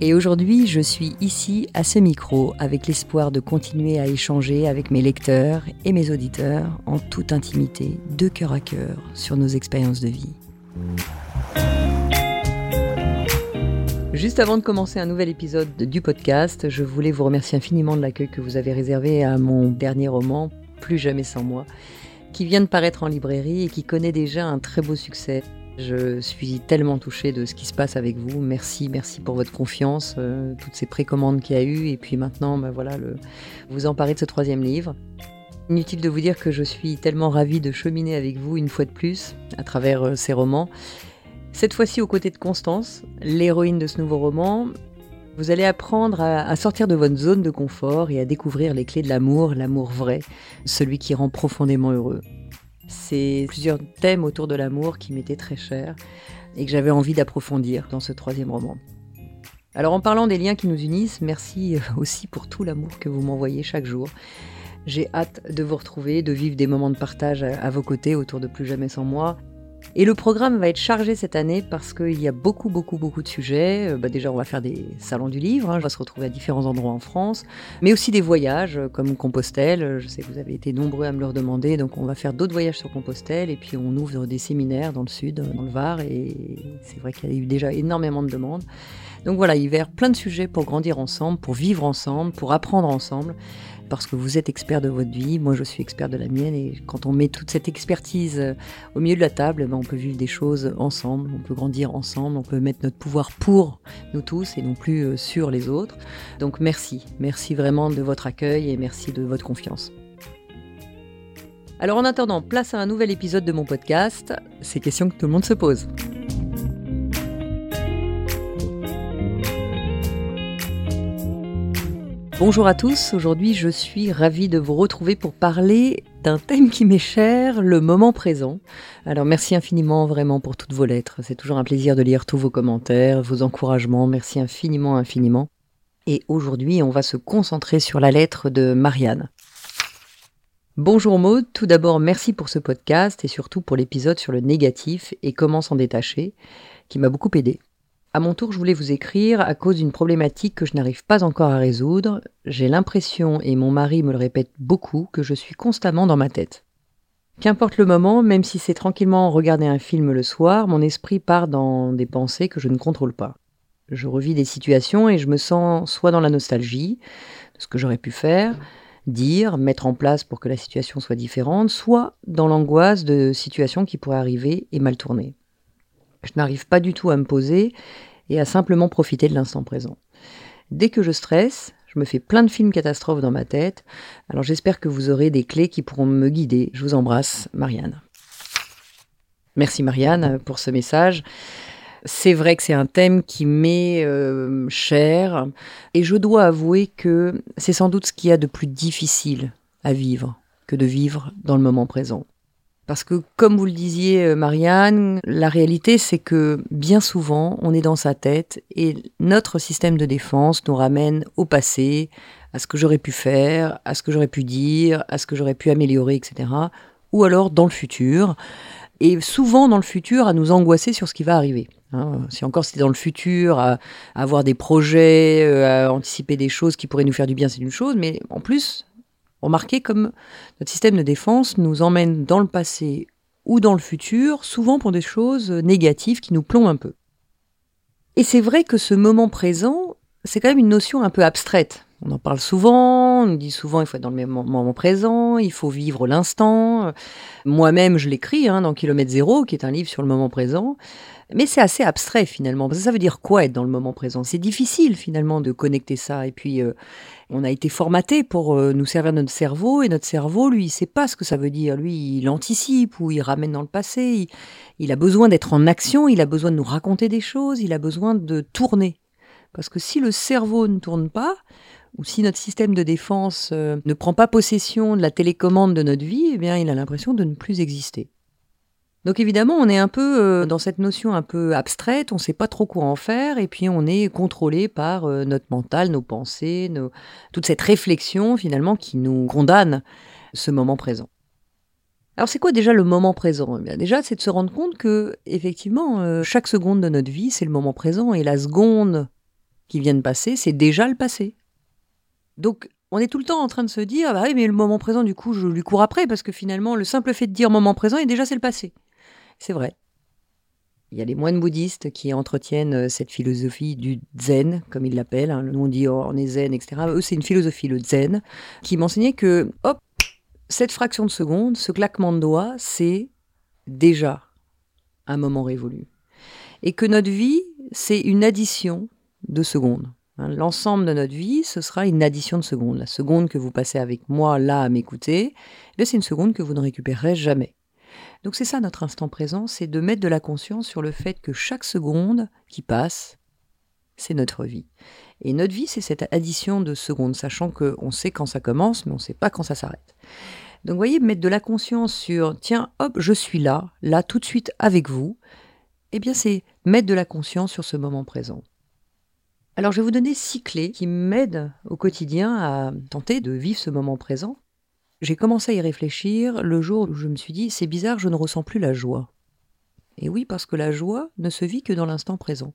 Et aujourd'hui, je suis ici à ce micro avec l'espoir de continuer à échanger avec mes lecteurs et mes auditeurs en toute intimité, de cœur à cœur, sur nos expériences de vie. Juste avant de commencer un nouvel épisode du podcast, je voulais vous remercier infiniment de l'accueil que vous avez réservé à mon dernier roman, Plus jamais sans moi, qui vient de paraître en librairie et qui connaît déjà un très beau succès. Je suis tellement touchée de ce qui se passe avec vous. Merci, merci pour votre confiance, euh, toutes ces précommandes qu'il y a eu. Et puis maintenant, ben voilà, le, vous emparez de ce troisième livre. Inutile de vous dire que je suis tellement ravie de cheminer avec vous une fois de plus à travers euh, ces romans. Cette fois-ci aux côtés de Constance, l'héroïne de ce nouveau roman. Vous allez apprendre à sortir de votre zone de confort et à découvrir les clés de l'amour, l'amour vrai, celui qui rend profondément heureux. C'est plusieurs thèmes autour de l'amour qui m'étaient très chers et que j'avais envie d'approfondir dans ce troisième roman. Alors en parlant des liens qui nous unissent, merci aussi pour tout l'amour que vous m'envoyez chaque jour. J'ai hâte de vous retrouver, de vivre des moments de partage à vos côtés autour de Plus jamais sans moi, et le programme va être chargé cette année parce qu'il y a beaucoup, beaucoup, beaucoup de sujets. Euh, bah déjà, on va faire des salons du livre, hein. on va se retrouver à différents endroits en France, mais aussi des voyages euh, comme Compostelle. Je sais que vous avez été nombreux à me le demander, donc on va faire d'autres voyages sur Compostelle et puis on ouvre des séminaires dans le sud, dans le Var, et c'est vrai qu'il y a eu déjà énormément de demandes. Donc voilà, hiver, plein de sujets pour grandir ensemble, pour vivre ensemble, pour apprendre ensemble parce que vous êtes expert de votre vie, moi je suis expert de la mienne, et quand on met toute cette expertise euh, au milieu de la table, eh ben, on peut vivre des choses ensemble, on peut grandir ensemble, on peut mettre notre pouvoir pour nous tous et non plus euh, sur les autres. Donc merci, merci vraiment de votre accueil et merci de votre confiance. Alors en attendant, place à un nouvel épisode de mon podcast, ces questions que tout le monde se pose. Bonjour à tous, aujourd'hui je suis ravie de vous retrouver pour parler d'un thème qui m'est cher, le moment présent. Alors merci infiniment vraiment pour toutes vos lettres, c'est toujours un plaisir de lire tous vos commentaires, vos encouragements, merci infiniment, infiniment. Et aujourd'hui on va se concentrer sur la lettre de Marianne. Bonjour Maud, tout d'abord merci pour ce podcast et surtout pour l'épisode sur le négatif et comment s'en détacher, qui m'a beaucoup aidé. À mon tour, je voulais vous écrire à cause d'une problématique que je n'arrive pas encore à résoudre. J'ai l'impression, et mon mari me le répète beaucoup, que je suis constamment dans ma tête. Qu'importe le moment, même si c'est tranquillement regarder un film le soir, mon esprit part dans des pensées que je ne contrôle pas. Je revis des situations et je me sens soit dans la nostalgie de ce que j'aurais pu faire, dire, mettre en place pour que la situation soit différente, soit dans l'angoisse de situations qui pourraient arriver et mal tourner. Je n'arrive pas du tout à me poser et à simplement profiter de l'instant présent. Dès que je stresse, je me fais plein de films catastrophes dans ma tête. Alors j'espère que vous aurez des clés qui pourront me guider. Je vous embrasse, Marianne. Merci Marianne pour ce message. C'est vrai que c'est un thème qui m'est euh, cher et je dois avouer que c'est sans doute ce qu'il y a de plus difficile à vivre que de vivre dans le moment présent. Parce que, comme vous le disiez, euh, Marianne, la réalité, c'est que bien souvent, on est dans sa tête et notre système de défense nous ramène au passé, à ce que j'aurais pu faire, à ce que j'aurais pu dire, à ce que j'aurais pu améliorer, etc. Ou alors dans le futur. Et souvent dans le futur, à nous angoisser sur ce qui va arriver. Hein. si encore c'était dans le futur, à, avoir des projets, euh, à anticiper des choses qui pourraient nous faire du bien, c'est une chose. Mais en plus, Remarquez comme notre système de défense nous emmène dans le passé ou dans le futur, souvent pour des choses négatives qui nous plombent un peu. Et c'est vrai que ce moment présent, c'est quand même une notion un peu abstraite. On en parle souvent, on nous dit souvent il faut être dans le moment présent, il faut vivre l'instant. Moi-même, je l'écris hein, dans Kilomètre Zéro, qui est un livre sur le moment présent. Mais c'est assez abstrait finalement. Parce que ça veut dire quoi être dans le moment présent? C'est difficile finalement de connecter ça. Et puis, euh, on a été formaté pour euh, nous servir de notre cerveau. Et notre cerveau, lui, il sait pas ce que ça veut dire. Lui, il anticipe ou il ramène dans le passé. il a besoin d'être en action. Il a besoin de nous raconter des choses. Il a besoin de tourner. Parce que si le cerveau ne tourne pas, ou si notre système de défense euh, ne prend pas possession de la télécommande de notre vie, eh bien, il a l'impression de ne plus exister. Donc évidemment, on est un peu euh, dans cette notion un peu abstraite, on ne sait pas trop quoi en faire, et puis on est contrôlé par euh, notre mental, nos pensées, toute cette réflexion finalement qui nous condamne ce moment présent. Alors c'est quoi déjà le moment présent? Eh Déjà, c'est de se rendre compte que effectivement, chaque seconde de notre vie, c'est le moment présent, et la seconde qui vient de passer, c'est déjà le passé. Donc, on est tout le temps en train de se dire, bah oui, mais le moment présent, du coup, je lui cours après, parce que finalement, le simple fait de dire moment présent, et déjà, c'est le passé. C'est vrai. Il y a des moines bouddhistes qui entretiennent euh, cette philosophie du zen, comme ils l'appellent. Hein. Nous, on dit oh, on est zen, etc. Eux, c'est une philosophie, le zen, qui m'enseignait que, hop, cette fraction de seconde, ce claquement de doigts, c'est déjà un moment révolu. Et que notre vie, c'est une addition de secondes. Hein, l'ensemble de notre vie, ce sera une addition de secondes. La seconde que vous passez avec moi là à m'écouter, eh c'est une seconde que vous ne récupérerez jamais. Donc c'est ça notre instant présent, c'est de mettre de la conscience sur le fait que chaque seconde qui passe, c'est notre vie. Et notre vie, c'est cette addition de secondes, sachant qu'on sait quand ça commence, mais on ne sait pas quand ça s'arrête. Donc vous voyez, mettre de la conscience sur, tiens, hop, je suis là, là, tout de suite avec vous, eh bien c'est mettre de la conscience sur ce moment présent. Alors je vais vous donner six clés qui m'aident au quotidien à tenter de vivre ce moment présent. J'ai commencé à y réfléchir le jour où je me suis dit c'est bizarre, je ne ressens plus la joie. Et oui, parce que la joie ne se vit que dans l'instant présent.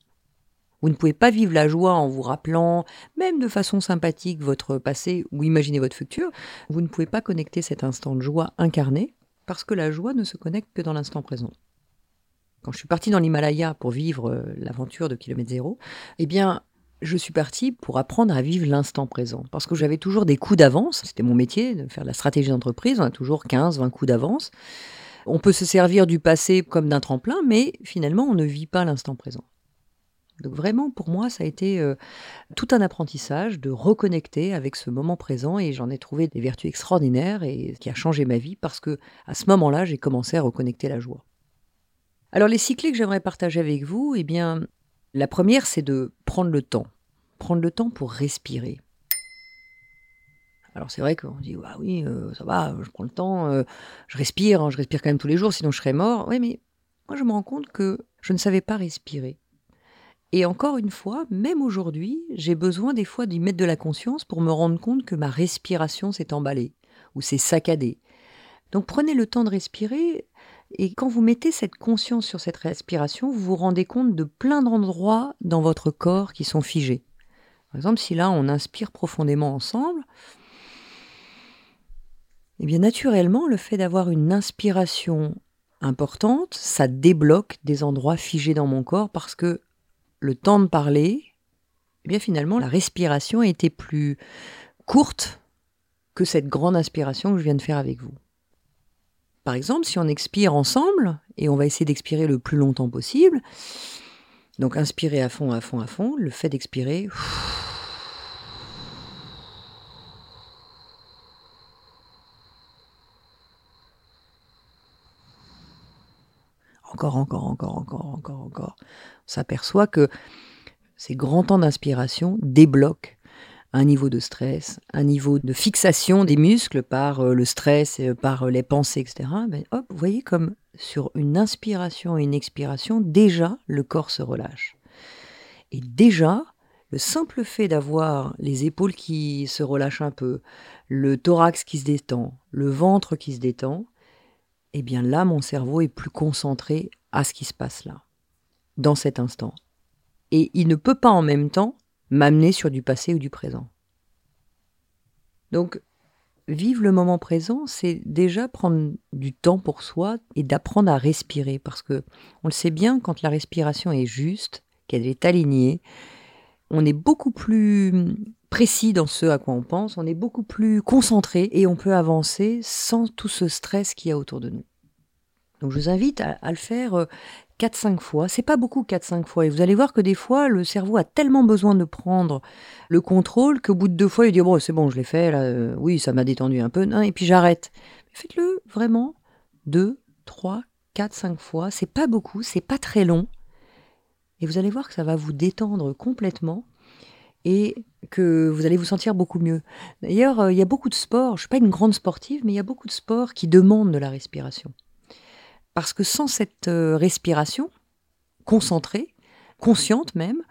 Vous ne pouvez pas vivre la joie en vous rappelant, même de façon sympathique, votre passé ou imaginer votre futur. Vous ne pouvez pas connecter cet instant de joie incarné parce que la joie ne se connecte que dans l'instant présent. Quand je suis partie dans l'Himalaya pour vivre euh, l'aventure de kilomètre zéro, eh bien, je suis partie pour apprendre à vivre l'instant présent. Parce que j'avais toujours des coups d'avance. C'était mon métier de faire la stratégie d'entreprise. On a toujours 15, 20 coups d'avance. On peut se servir du passé comme d'un tremplin, mais finalement, on ne vit pas l'instant présent. Donc vraiment, pour moi, ça a été euh, tout un apprentissage de reconnecter avec ce moment présent et j'en ai trouvé des vertus extraordinaires et qui a changé ma vie parce que à ce moment-là, j'ai commencé à reconnecter la joie. Alors les cycles que j'aimerais partager avec vous, eh bien, la première, c'est de prendre le temps. Prendre le temps pour respirer. Alors c'est vrai qu'on dit, bah oui, euh, ça va, je prends le temps, euh, je respire, hein, je respire quand même tous les jours, sinon je serais mort. Oui, mais moi je me rends compte que je ne savais pas respirer. Et encore une fois, même aujourd'hui, j'ai besoin des fois d'y mettre de la conscience pour me rendre compte que ma respiration s'est emballée ou s'est saccadée. Donc prenez le temps de respirer, et quand vous mettez cette conscience sur cette respiration, vous vous rendez compte de plein d'endroits dans votre corps qui sont figés. Par exemple, si là on inspire profondément ensemble, eh bien naturellement, le fait d'avoir une inspiration importante, ça débloque des endroits figés dans mon corps parce que le temps de parler, eh bien finalement, la respiration été plus courte que cette grande inspiration que je viens de faire avec vous. Par exemple, si on expire ensemble, et on va essayer d'expirer le plus longtemps possible, donc inspirer à fond, à fond, à fond, le fait d'expirer... Encore, encore, encore, encore, encore, encore. On s'aperçoit que ces grands temps d'inspiration débloquent un niveau de stress, un niveau de fixation des muscles par euh, le stress, euh, par euh, les pensées, etc. Ben, vous voyez comme sur une inspiration et une expiration, déjà le corps se relâche. Et déjà, le simple fait d'avoir les épaules qui se relâchent un peu, le thorax qui se détend, le ventre qui se détend, eh bien là, mon cerveau est plus concentré à ce qui se passe là, dans cet instant. Et il ne peut pas en même temps m'amener sur du passé ou du présent. Donc, vivre le moment présent, c'est déjà prendre du temps pour soi et d'apprendre à respirer, parce que on le sait bien, quand la respiration est juste, qu'elle est alignée, on est beaucoup plus précis dans ce à quoi on pense, on est beaucoup plus concentré et on peut avancer sans tout ce stress qu'il y a autour de nous. Donc je vous invite à, le faire 4-5 euh, fois. C'est pas beaucoup 4-5 fois. Et vous allez voir que des fois, le cerveau a tellement besoin de prendre le contrôle qu'au bout de deux fois, il dit Bon, c'est bon, je l'ai fait, là, euh, oui, ça m'a détendu un peu, non, et puis j'arrête. Faites-le vraiment 2, 3, 4, 5 fois. C'est pas beaucoup, c'est pas très long. Et vous allez voir que ça va vous détendre complètement et que vous allez vous sentir beaucoup mieux. D'ailleurs, euh, il y a beaucoup de sports, je ne suis pas une grande sportive, mais il y a beaucoup de sports qui demandent de la respiration. Parce que sans cette euh, respiration, concentrée, consciente même,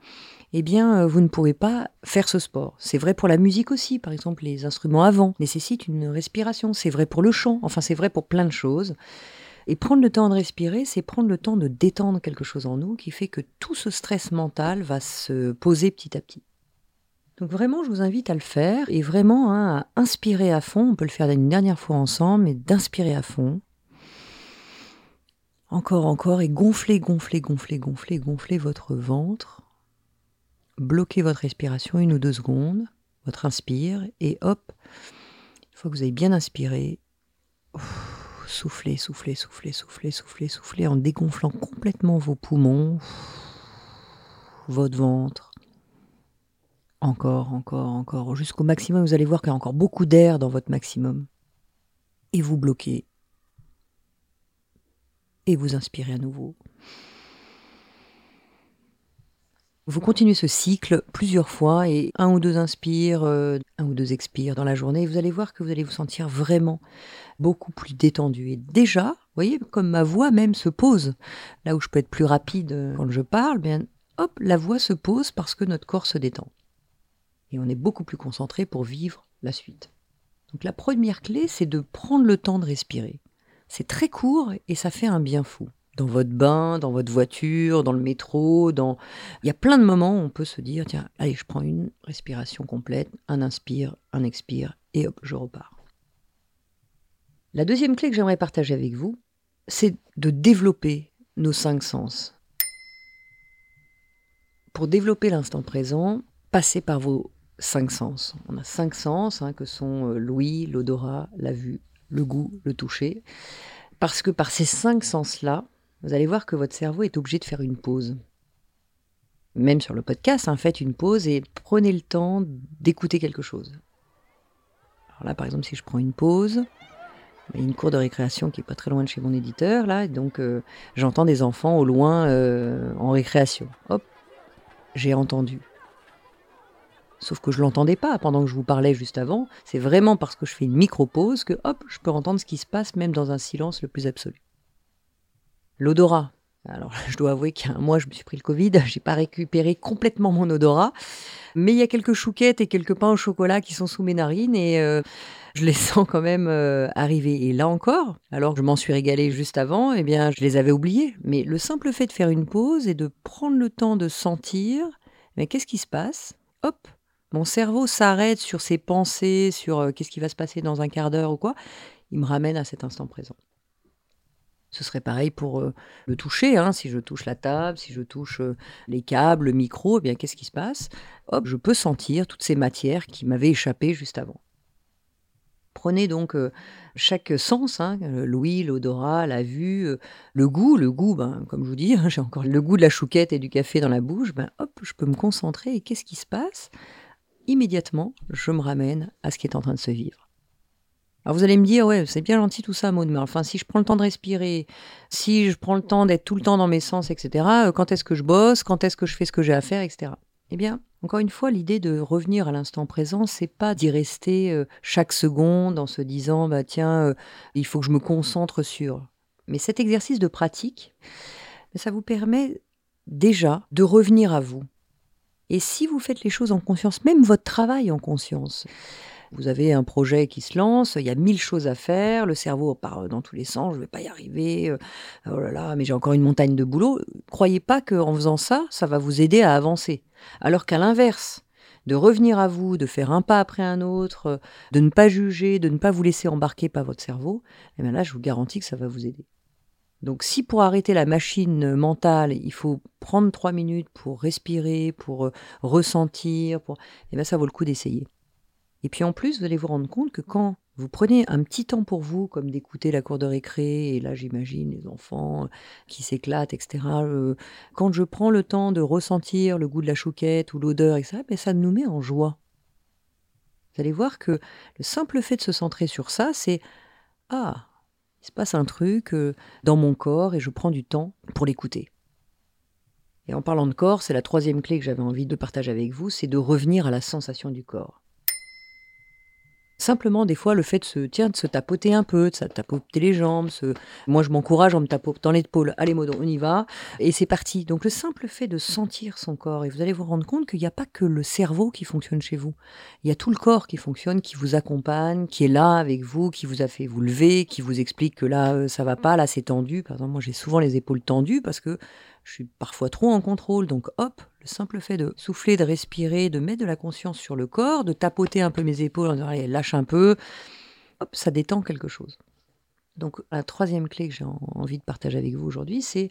eh bien, euh, vous ne pourrez pas faire ce sport. C'est vrai pour la musique aussi. Par exemple, les instruments avant nécessitent une respiration. C'est vrai pour le chant. Enfin, c'est vrai pour plein de choses. Et prendre le temps de respirer, c'est prendre le temps de détendre quelque chose en nous qui fait que tout ce stress mental va se poser petit à petit. Donc vraiment, je vous invite à le faire et vraiment hein, à inspirer à fond. On peut le faire une dernière fois ensemble, mais d'inspirer à fond. Encore, encore, et gonfler, gonfler, gonfler, gonfler, gonfler votre ventre. Bloquez votre respiration une ou deux secondes, votre inspire, et hop, une fois que vous avez bien inspiré, soufflez, soufflez, soufflez, soufflez, soufflez, soufflez, en dégonflant complètement vos poumons, votre ventre, encore, encore, encore, jusqu'au maximum. Vous allez voir qu'il y a encore beaucoup d'air dans votre maximum. Et vous bloquez. Et vous inspirez à nouveau. Vous continuez ce cycle plusieurs fois et un ou deux inspires, euh, un ou deux expires dans la journée. Et vous allez voir que vous allez vous sentir vraiment beaucoup plus détendu. Et déjà, vous voyez, comme ma voix même se pose, là où je peux être plus rapide quand je parle, bien, hop, la voix se pose parce que notre corps se détend et on est beaucoup plus concentré pour vivre la suite. Donc la première clé, c'est de prendre le temps de respirer. C'est très court et ça fait un bien fou. Dans votre bain, dans votre voiture, dans le métro, dans... Il y a plein de moments où on peut se dire, tiens, allez, je prends une respiration complète, un inspire, un expire, et hop, je repars. La deuxième clé que j'aimerais partager avec vous, c'est de développer nos cinq sens. Pour développer l'instant présent, passez par vos cinq sens. On a cinq sens hein, que sont euh, l'ouïe, l'odorat, la vue, le goût, le toucher. Parce que par ces cinq sens-là, vous allez voir que votre cerveau est obligé de faire une pause. Même sur le podcast, hein, faites une pause et prenez le temps d'écouter quelque chose. Alors là, par exemple, si je prends une pause, il y a une cour de récréation qui est pas très loin de chez mon éditeur, là, donc euh, j'entends des enfants au loin euh, en récréation. Hop, j'ai entendu. Sauf que je l'entendais pas pendant que je vous parlais juste avant. C'est vraiment parce que je fais une micro-pause que hop, je peux entendre ce qui se passe même dans un silence le plus absolu. L'odorat. Alors, je dois avouer qu'il y a un mois, je me suis pris le Covid, j'ai pas récupéré complètement mon odorat, mais il y a quelques chouquettes et quelques pains au chocolat qui sont sous mes narines et euh, je les sens quand même euh, arriver. Et là encore, alors que je m'en suis régalée juste avant, eh bien, je les avais oubliés. Mais le simple fait de faire une pause et de prendre le temps de sentir, mais qu'est-ce qui se passe? Hop, mon cerveau s'arrête sur ses pensées, sur qu'est-ce qui va se passer dans un quart d'heure ou quoi, il me ramène à cet instant présent. Ce serait pareil pour le toucher. Hein. Si je touche la table, si je touche les câbles, le micro, eh bien qu'est-ce qui se passe? Hop, je peux sentir toutes ces matières qui m'avaient échappé juste avant. Prenez donc chaque sens, hein, l'ouïe, l'odorat, la vue, le goût. Le goût, ben, comme je vous dis, hein, j'ai encore le goût de la chouquette et du café dans la bouche. Ben, hop, je peux me concentrer. Et qu'est-ce qui se passe? Immédiatement, je me ramène à ce qui est en train de se vivre. Alors vous allez me dire, ouais, c'est bien gentil tout ça, Maud, mais enfin, si je prends le temps de respirer, si je prends le temps d'être tout le temps dans mes sens, etc., euh, quand est-ce que je bosse, quand est-ce que je fais ce que j'ai à faire, etc. Eh bien, encore une fois, l'idée de revenir à l'instant présent, c'est pas d'y rester euh, chaque seconde en se disant, bah tiens, euh, il faut que je me concentre sur. Mais cet exercice de pratique, ça vous permet déjà de revenir à vous, et si vous faites les choses en conscience, même votre travail en conscience, vous avez un projet qui se lance, il y a mille choses à faire, le cerveau part dans tous les sens, je ne vais pas y arriver, euh, oh là là, mais j'ai encore une montagne de boulot. Croyez pas qu'en faisant ça, ça va vous aider à avancer. Alors qu'à l'inverse, de revenir à vous, de faire un pas après un autre, de ne pas juger, de ne pas vous laisser embarquer par votre cerveau, et eh bien là, je vous garantis que ça va vous aider. Donc si pour arrêter la machine mentale, il faut prendre trois minutes pour respirer, pour euh, ressentir, pour... eh bien ça vaut le coup d'essayer. Et puis en plus, vous allez vous rendre compte que quand vous prenez un petit temps pour vous, comme d'écouter la cour de récré, et là j'imagine les enfants qui s'éclatent, etc. Euh, quand je prends le temps de ressentir le goût de la chouquette ou l'odeur, etc., ben ça nous met en joie. Vous allez voir que le simple fait de se centrer sur ça, c'est Ah, il se passe un truc euh, dans mon corps et je prends du temps pour l'écouter. Et en parlant de corps, c'est la troisième clé que j'avais envie de partager avec vous, c'est de revenir à la sensation du corps. Simplement, des fois, le fait de se, tiens, de se tapoter un peu, de se tapoter les jambes. Moi, je m'encourage en me tapotant l'épaule. Allez, Modo, on y va. Et c'est parti. Donc, le simple fait de sentir son corps, et vous allez vous rendre compte qu'il n'y a pas que le cerveau qui fonctionne chez vous. Il y a tout le corps qui fonctionne, qui vous accompagne, qui est là avec vous, qui vous a fait vous lever, qui vous explique que là, euh, ça va pas, là, c'est tendu. Par exemple, moi, j'ai souvent les épaules tendues parce que je suis parfois trop en contrôle. Donc, hop, le simple fait de souffler, de respirer, de mettre de la conscience sur le corps, de tapoter un peu mes épaules en disant allez, lâche un peu, hop, ça détend quelque chose. Donc la troisième clé que j'ai envie de partager avec vous aujourd'hui, c'est,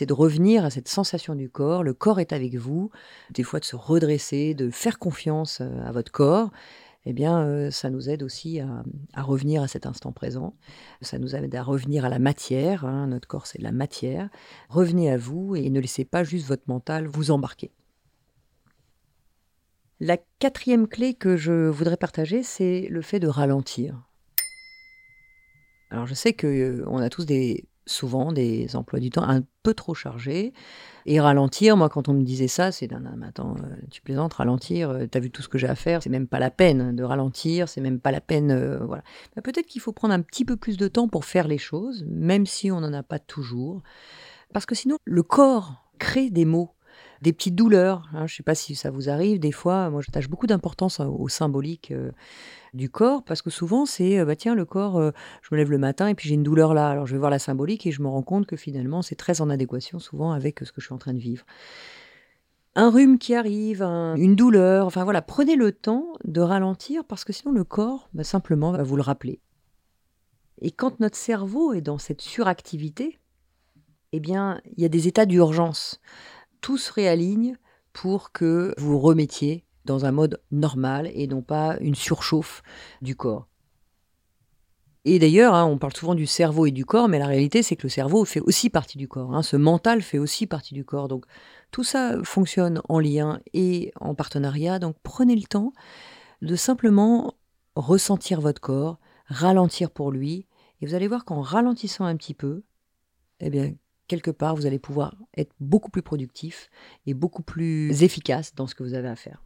de revenir à cette sensation du corps. Le corps est avec vous, des fois de se redresser, de faire confiance euh, à votre corps eh bien, euh, ça nous aide aussi à, revenir à cet instant présent. Ça nous aide à revenir à la matière. Hein. Notre corps, c'est de la matière. Revenez à vous et ne laissez pas juste votre mental vous embarquer. La quatrième clé que je voudrais partager, c'est le fait de ralentir. Alors, je sais qu'on euh, a tous des souvent des emplois du temps un peu trop chargés. Et ralentir, moi, quand on me disait ça, c'est d'un attends, euh, tu plaisantes, ralentir, euh, tu as vu tout ce que j'ai à faire, c'est même pas la peine de ralentir, c'est même pas la peine. Euh, voilà. Bah, peut-être qu'il faut prendre un petit peu plus de temps pour faire les choses, même si on n'en a pas toujours. Parce que sinon, le corps crée des mots des petites douleurs. Hein. Je ne sais pas si ça vous arrive. Des fois, moi, j'attache beaucoup d'importance au symbolique du corps, parce que souvent c'est, euh, bah tiens, le corps, euh, je me lève le matin et puis j'ai une douleur là, alors je vais voir la symbolique et je me rends compte que finalement c'est très en adéquation souvent avec euh, ce que je suis en train de vivre. Un rhume qui arrive, une douleur, enfin voilà, prenez le temps de ralentir parce que sinon le corps, bah, simplement, va vous le rappeler. Et quand notre cerveau est dans cette suractivité, eh bien, il y a des états d'urgence. Tout se réaligne pour que vous remettiez dans un mode normal et non pas une surchauffe du corps. Et d'ailleurs, hein, on parle souvent du cerveau et du corps, mais la réalité, c'est que le cerveau fait aussi partie du corps. Hein. Ce mental fait aussi partie du corps. Donc, tout ça fonctionne en lien et en partenariat. Donc, prenez le temps de simplement ressentir votre corps, ralentir pour lui. Et vous allez voir qu'en ralentissant un petit peu, eh bien, quelque part, vous allez pouvoir être beaucoup plus productif et beaucoup plus efficace dans ce que vous avez à faire.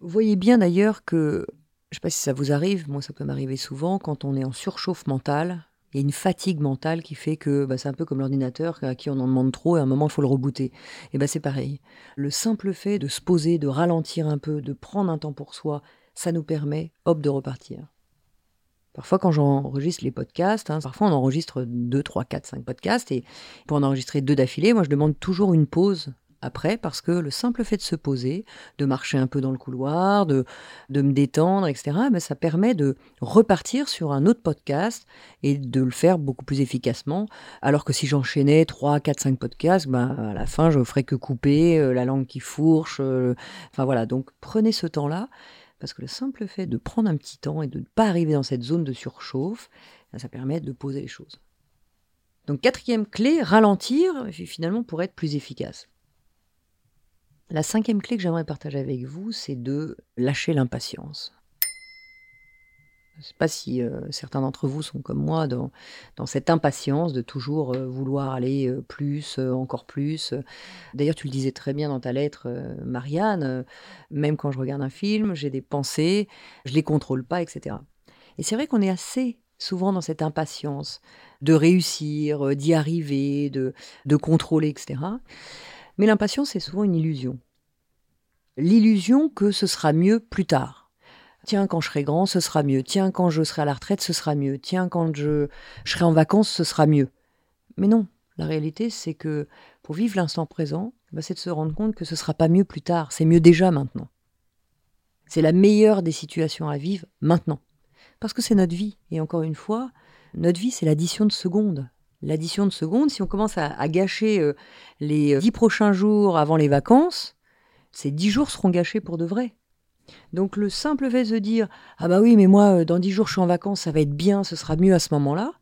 Vous voyez bien d'ailleurs que, je ne sais pas si ça vous arrive, moi ça peut m'arriver souvent, quand on est en surchauffe mentale, il y a une fatigue mentale qui fait que bah, c'est un peu comme l'ordinateur à qui on en demande trop et à un moment il faut le rebooter. Et ben c'est pareil. Le simple fait de se poser, de ralentir un peu, de prendre un temps pour soi, ça nous permet, hop, de repartir. Parfois, quand j'enregistre les podcasts, hein, parfois on enregistre 2, 3, 4, 5 podcasts, et pour en enregistrer deux d'affilée, moi je demande toujours une pause après parce que le simple fait de se poser, de marcher un peu dans le couloir, de, de me détendre, etc., ben, ça permet de repartir sur un autre podcast et de le faire beaucoup plus efficacement. Alors que si j'enchaînais 3, 4, 5 podcasts, ben, à la fin, je ne ferais que couper, euh, la langue qui fourche. Euh, enfin voilà, donc prenez ce temps-là. Parce que le simple fait de prendre un petit temps et de ne pas arriver dans cette zone de surchauffe, ben, ça permet de poser les choses. Donc quatrième clé, ralentir finalement pour être plus efficace. La cinquième clé que j'aimerais partager avec vous, c'est de lâcher l'impatience. Je ne sais pas si euh, certains d'entre vous sont comme moi dans, cette impatience de toujours euh, vouloir aller euh, plus, encore plus. D'ailleurs, tu le disais très bien dans ta lettre, Marianne, même quand je regarde un film, j'ai des pensées, je les contrôle pas, etc. Et c'est vrai qu'on est assez souvent dans cette impatience de réussir, d'y arriver, de, de contrôler, etc. Mais l'impatience, c'est souvent une illusion. L'illusion que ce sera mieux plus tard. Tiens, quand je serai grand, ce sera mieux. Tiens, quand je serai à la retraite, ce sera mieux. Tiens, quand je, serai en vacances, ce sera mieux. Mais non, la réalité, c'est que pour vivre l'instant présent, bah, c'est de se rendre compte que ce sera pas mieux plus tard, c'est mieux déjà maintenant. C'est la meilleure des situations à vivre maintenant. Parce que c'est notre vie. Et encore une fois, notre vie, c'est l'addition de secondes. L'addition de secondes, si on commence à, gâcher euh, les dix prochains jours avant les vacances, ces dix jours seront gâchés pour de vrai. Donc le simple fait de dire ah bah oui mais moi euh, dans dix jours je suis en vacances ça va être bien ce sera mieux à ce moment-là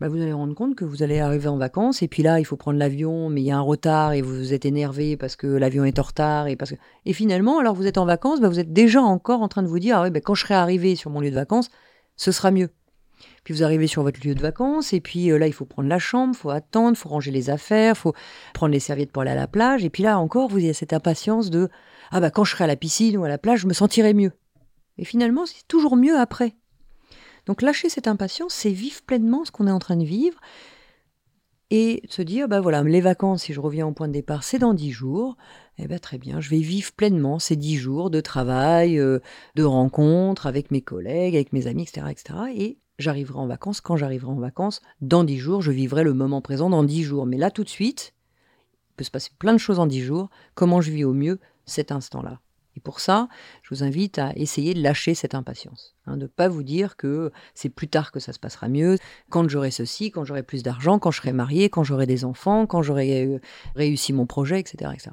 bah vous allez rendre compte que vous allez arriver en vacances et puis là il faut prendre l'avion mais il y a un retard et vous êtes énervé parce que l'avion est en retard et parce que et finalement alors vous êtes en vacances bah vous êtes déjà encore en train de vous dire ah ouais bah quand je serai arrivé sur mon lieu de vacances ce sera mieux puis vous arrivez sur votre lieu de vacances, et puis euh, là, il faut prendre la chambre, faut attendre, faut ranger les affaires, faut prendre les serviettes pour aller à la plage. Et puis là encore, vous avez cette impatience de Ah bah quand je serai à la piscine ou à la plage, je me sentirai mieux. Et finalement, c'est toujours mieux après. Donc lâcher cette impatience, c'est vivre pleinement ce qu'on est en train de vivre et se dire, bah voilà, les vacances, si je reviens au point de départ, c'est dans dix jours. Eh bien très bien, je vais vivre pleinement ces dix jours de travail, euh, de rencontres avec mes collègues, avec mes amis, etc. etc. et j'arriverai en vacances quand j'arriverai en vacances. Dans dix jours, je vivrai le moment présent dans dix jours. Mais là, tout de suite, il peut se passer plein de choses en dix jours. Comment je vis au mieux cet instant-là? Et pour ça, je vous invite à essayer de lâcher cette impatience, hein, de ne pas vous dire que c'est plus tard que ça se passera mieux, quand j'aurai ceci, quand j'aurai plus d'argent, quand je serai marié, quand j'aurai des enfants, quand j'aurai euh, réussi mon projet, etc., etc.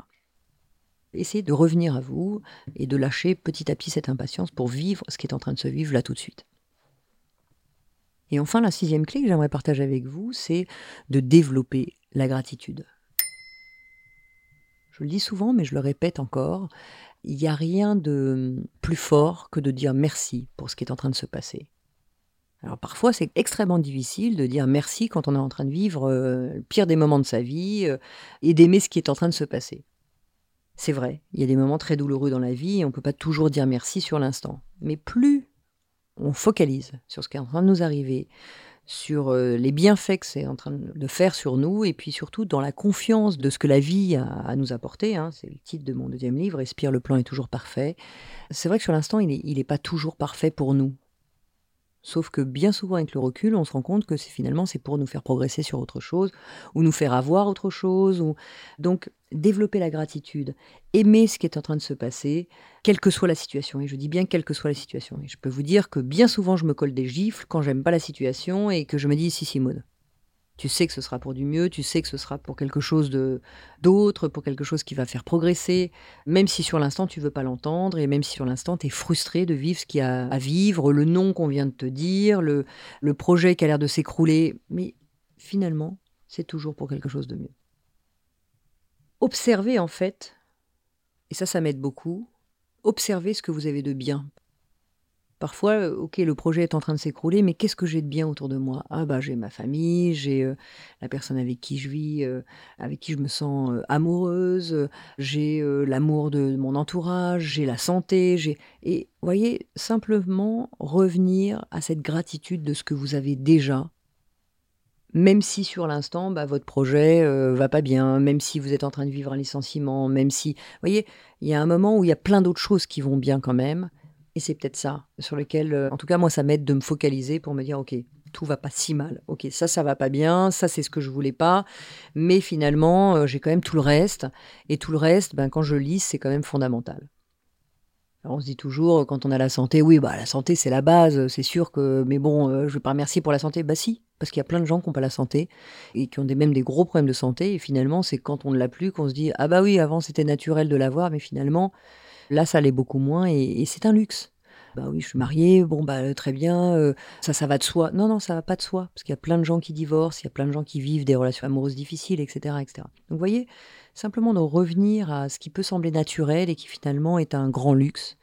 Essayez de revenir à vous et de lâcher petit à petit cette impatience pour vivre ce qui est en train de se vivre là tout de suite. Et enfin, la sixième clé que j'aimerais partager avec vous, c'est de développer la gratitude. Je le dis souvent, mais je le répète encore, il n'y a rien de plus fort que de dire merci pour ce qui est en train de se passer. Alors parfois c'est extrêmement difficile de dire merci quand on est en train de vivre euh, le pire des moments de sa vie euh, et d'aimer ce qui est en train de se passer. C'est vrai, il y a des moments très douloureux dans la vie et on ne peut pas toujours dire merci sur l'instant. Mais plus on focalise sur ce qui est en train de nous arriver, sur euh, les bienfaits que c'est en train de faire sur nous, et puis surtout dans la confiance de ce que la vie a à nous apporter. Hein. c'est le titre de mon deuxième livre, Respire, le plan est toujours parfait. C'est vrai que sur l'instant, il n'est pas toujours parfait pour nous. Sauf que bien souvent avec le recul, on se rend compte que finalement c'est pour nous faire progresser sur autre chose ou nous faire avoir autre chose ou donc développer la gratitude, aimer ce qui est en train de se passer, quelle que soit la situation. Et je dis bien quelle que soit la situation. Et je peux vous dire que bien souvent je me colle des gifles quand j'aime pas la situation et que je me dis si Simone tu sais que ce sera pour du mieux, tu sais que ce sera pour quelque chose de d'autre, pour quelque chose qui va faire progresser, même si sur l'instant tu veux pas l'entendre et même si sur l'instant tu es frustré de vivre ce qu'il y a à vivre, le nom qu'on vient de te dire, le, le projet qui a l'air de s'écrouler, mais finalement, c'est toujours pour quelque chose de mieux. Observez en fait, et ça ça m'aide beaucoup, observez ce que vous avez de bien Parfois, euh, ok, le projet est en train de s'écrouler, mais qu'est-ce que j'ai de bien autour de moi? Ah bah j'ai ma famille, j'ai euh, la personne avec qui je vis, euh, avec qui je me sens amoureuse, j'ai l'amour de mon entourage, j'ai la santé, j'ai et voyez simplement revenir à cette gratitude de ce que vous avez déjà. Même si sur l'instant, bah, votre projet va pas bien, même si vous êtes en train de vivre un licenciement, même si, voyez, il y a un moment où il y a plein d'autres choses qui vont bien quand même et c'est peut-être ça sur lequel, euh, en tout cas, moi, ça m'aide de me focaliser pour me dire, OK, tout va pas si mal. OK, ça, ça va pas bien. Ça, c'est ce que je voulais pas. Mais finalement, euh, j'ai quand même tout le reste. Et tout le reste, ben, quand je lis, c'est quand même fondamental. on se dit toujours, quand on a la santé, oui, bah, la santé, c'est la base. C'est sûr que, mais bon, euh, je vais pas remercier pour la santé. Bah, si. Parce qu'il y a plein de gens qui n'ont pas la santé et qui ont des, même des gros problèmes de santé. Et finalement, c'est quand on ne l'a plus qu'on se dit, ah bah oui, avant, c'était naturel de l'avoir. Mais finalement, Là, ça l'est beaucoup moins et, c'est un luxe. Bah oui, je suis mariée, bon bah très bien, euh, ça, ça va de soi. Non, non, ça va pas de soi, parce qu'il y a plein de gens qui divorcent, il y a plein de gens qui vivent des relations amoureuses difficiles, etc., etc. Donc, vous voyez, simplement de revenir à ce qui peut sembler naturel et qui finalement est un grand luxe.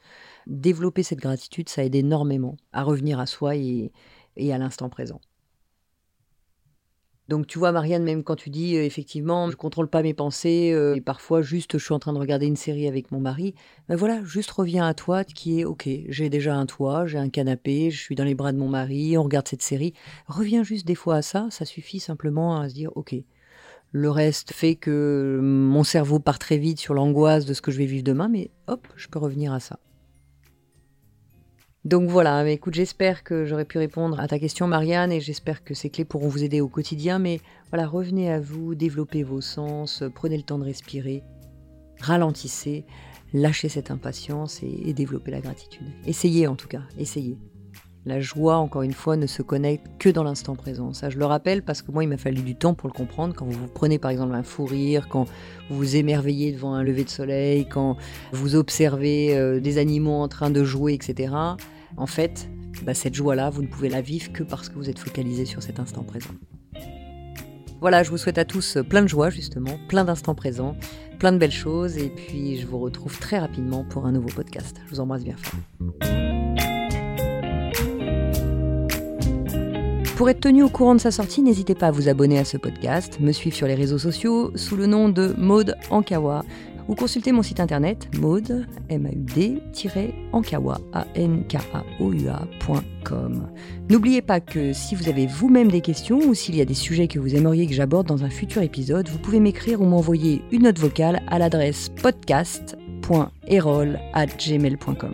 Développer cette gratitude, ça aide énormément à revenir à soi et à l'instant présent. Donc tu vois Marianne, même quand tu dis effectivement je contrôle pas mes pensées et parfois juste je suis en train de regarder une série avec mon mari, ben voilà, juste reviens à toi qui est OK, j'ai déjà un toit, j'ai un canapé, je suis dans les bras de mon mari, on regarde cette série. Reviens juste des fois à ça, ça suffit simplement à se dire OK. Le reste fait que mon cerveau part très vite sur l'angoisse de ce que je vais vivre demain, mais hop, je peux revenir à ça. Donc voilà, mais écoute, j'espère que j'aurais pu répondre à ta question, Marianne, et j'espère que ces clés pourront vous aider au quotidien. Mais voilà, revenez à vous, développez vos sens, prenez le temps de respirer, ralentissez, lâchez cette impatience et, et développez la gratitude. Essayez en tout cas, essayez. La joie, encore une fois, ne se connecte que dans l'instant présent. Ça, je le rappelle parce que moi, il m'a fallu du temps pour le comprendre. Quand vous prenez par exemple un fou rire, quand vous vous émerveillez devant un lever de soleil, quand vous observez euh, des animaux en train de jouer, etc. En fait, bah, cette joie-là, vous ne pouvez la vivre que parce que vous êtes focalisé sur cet instant présent. Voilà, je vous souhaite à tous plein de joie justement, plein d'instants présents, plein de belles choses et puis je vous retrouve très rapidement pour un nouveau podcast. Je vous embrasse bien fort. Pour être tenu au courant de sa sortie, n'hésitez pas à vous abonner à ce podcast, me suivre sur les réseaux sociaux sous le nom de Maude Ankawa ou consulter mon site internet maude, m a u d ankawa a n k a o u a.com. N'oubliez pas que si vous avez vous-même des questions ou s'il y a des sujets que vous aimeriez que j'aborde dans un futur épisode, vous pouvez m'écrire ou m'envoyer une note vocale à l'adresse podcast.erol@gmail.com.